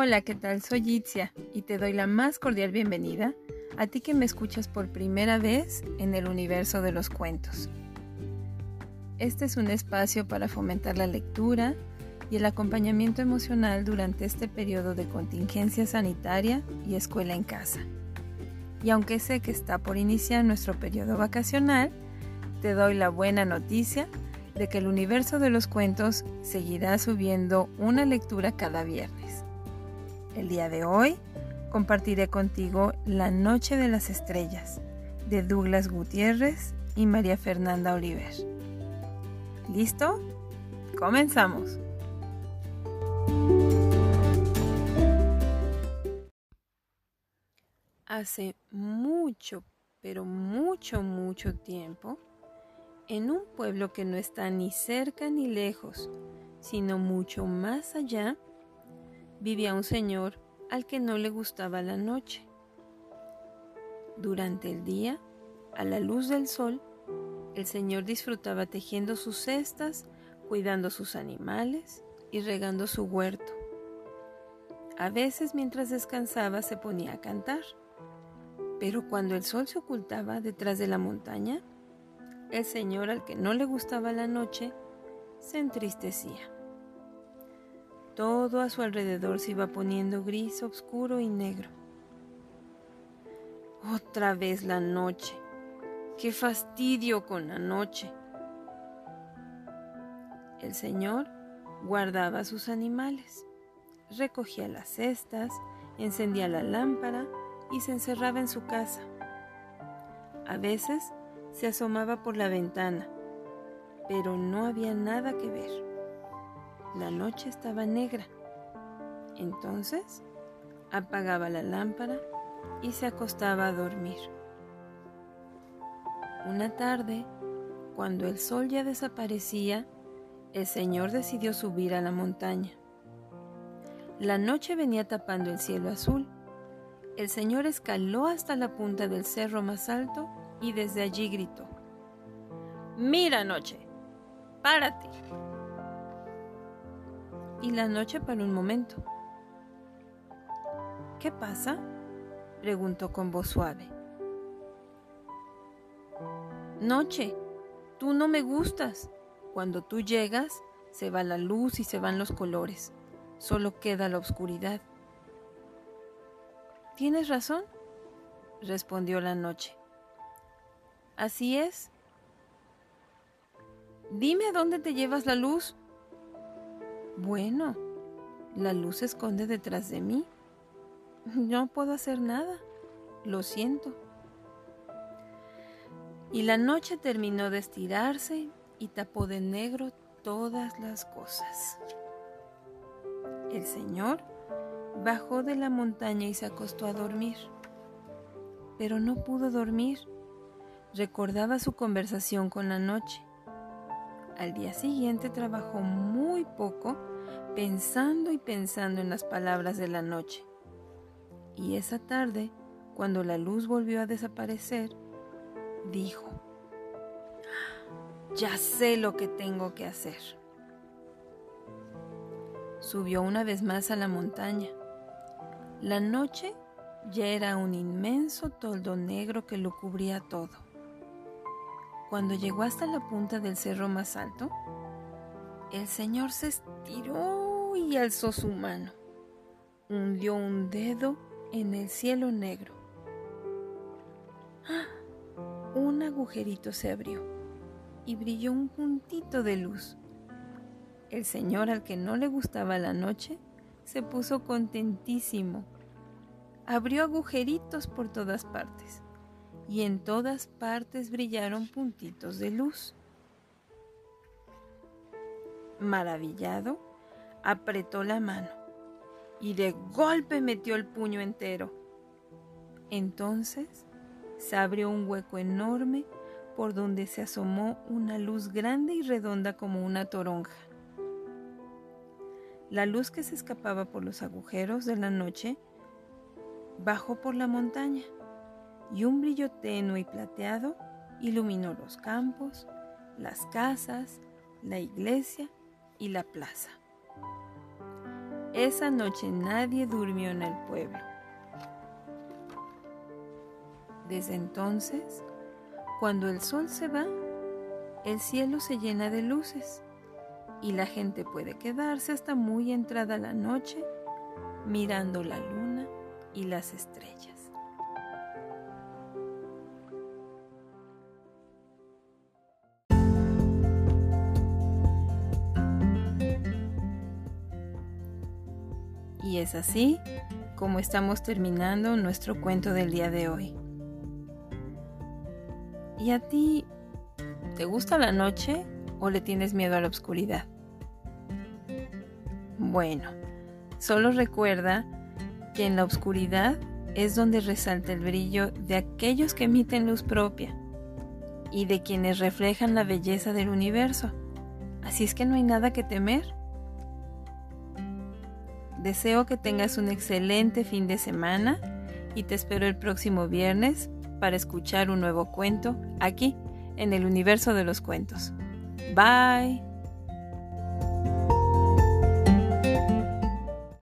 Hola, ¿qué tal? Soy Itzia y te doy la más cordial bienvenida a ti que me escuchas por primera vez en el universo de los cuentos. Este es un espacio para fomentar la lectura y el acompañamiento emocional durante este periodo de contingencia sanitaria y escuela en casa. Y aunque sé que está por iniciar nuestro periodo vacacional, te doy la buena noticia de que el universo de los cuentos seguirá subiendo una lectura cada viernes. El día de hoy compartiré contigo La Noche de las Estrellas de Douglas Gutiérrez y María Fernanda Oliver. ¿Listo? Comenzamos. Hace mucho, pero mucho, mucho tiempo, en un pueblo que no está ni cerca ni lejos, sino mucho más allá, vivía un señor al que no le gustaba la noche. Durante el día, a la luz del sol, el señor disfrutaba tejiendo sus cestas, cuidando sus animales y regando su huerto. A veces mientras descansaba se ponía a cantar, pero cuando el sol se ocultaba detrás de la montaña, el señor al que no le gustaba la noche se entristecía. Todo a su alrededor se iba poniendo gris, oscuro y negro. Otra vez la noche. ¡Qué fastidio con la noche! El señor guardaba sus animales, recogía las cestas, encendía la lámpara y se encerraba en su casa. A veces se asomaba por la ventana, pero no había nada que ver. La noche estaba negra. Entonces apagaba la lámpara y se acostaba a dormir. Una tarde, cuando el sol ya desaparecía, el Señor decidió subir a la montaña. La noche venía tapando el cielo azul. El Señor escaló hasta la punta del cerro más alto y desde allí gritó, Mira noche, párate y la noche para un momento. ¿Qué pasa? preguntó con voz suave. Noche, tú no me gustas. Cuando tú llegas, se va la luz y se van los colores. Solo queda la oscuridad. Tienes razón, respondió la noche. Así es. Dime a dónde te llevas la luz. Bueno, la luz se esconde detrás de mí. No puedo hacer nada. Lo siento. Y la noche terminó de estirarse y tapó de negro todas las cosas. El Señor bajó de la montaña y se acostó a dormir. Pero no pudo dormir. Recordaba su conversación con la noche. Al día siguiente trabajó muy poco pensando y pensando en las palabras de la noche. Y esa tarde, cuando la luz volvió a desaparecer, dijo, ya sé lo que tengo que hacer. Subió una vez más a la montaña. La noche ya era un inmenso toldo negro que lo cubría todo. Cuando llegó hasta la punta del cerro más alto, el Señor se estiró y alzó su mano. Hundió un dedo en el cielo negro. ¡Ah! Un agujerito se abrió y brilló un puntito de luz. El Señor al que no le gustaba la noche se puso contentísimo. Abrió agujeritos por todas partes y en todas partes brillaron puntitos de luz. Maravillado, apretó la mano y de golpe metió el puño entero. Entonces se abrió un hueco enorme por donde se asomó una luz grande y redonda como una toronja. La luz que se escapaba por los agujeros de la noche bajó por la montaña y un brillo tenue y plateado iluminó los campos, las casas, la iglesia y la plaza. Esa noche nadie durmió en el pueblo. Desde entonces, cuando el sol se va, el cielo se llena de luces y la gente puede quedarse hasta muy entrada la noche mirando la luna y las estrellas. Y es así como estamos terminando nuestro cuento del día de hoy. ¿Y a ti te gusta la noche o le tienes miedo a la oscuridad? Bueno, solo recuerda que en la oscuridad es donde resalta el brillo de aquellos que emiten luz propia y de quienes reflejan la belleza del universo. Así es que no hay nada que temer. Deseo que tengas un excelente fin de semana y te espero el próximo viernes para escuchar un nuevo cuento aquí en el universo de los cuentos. Bye.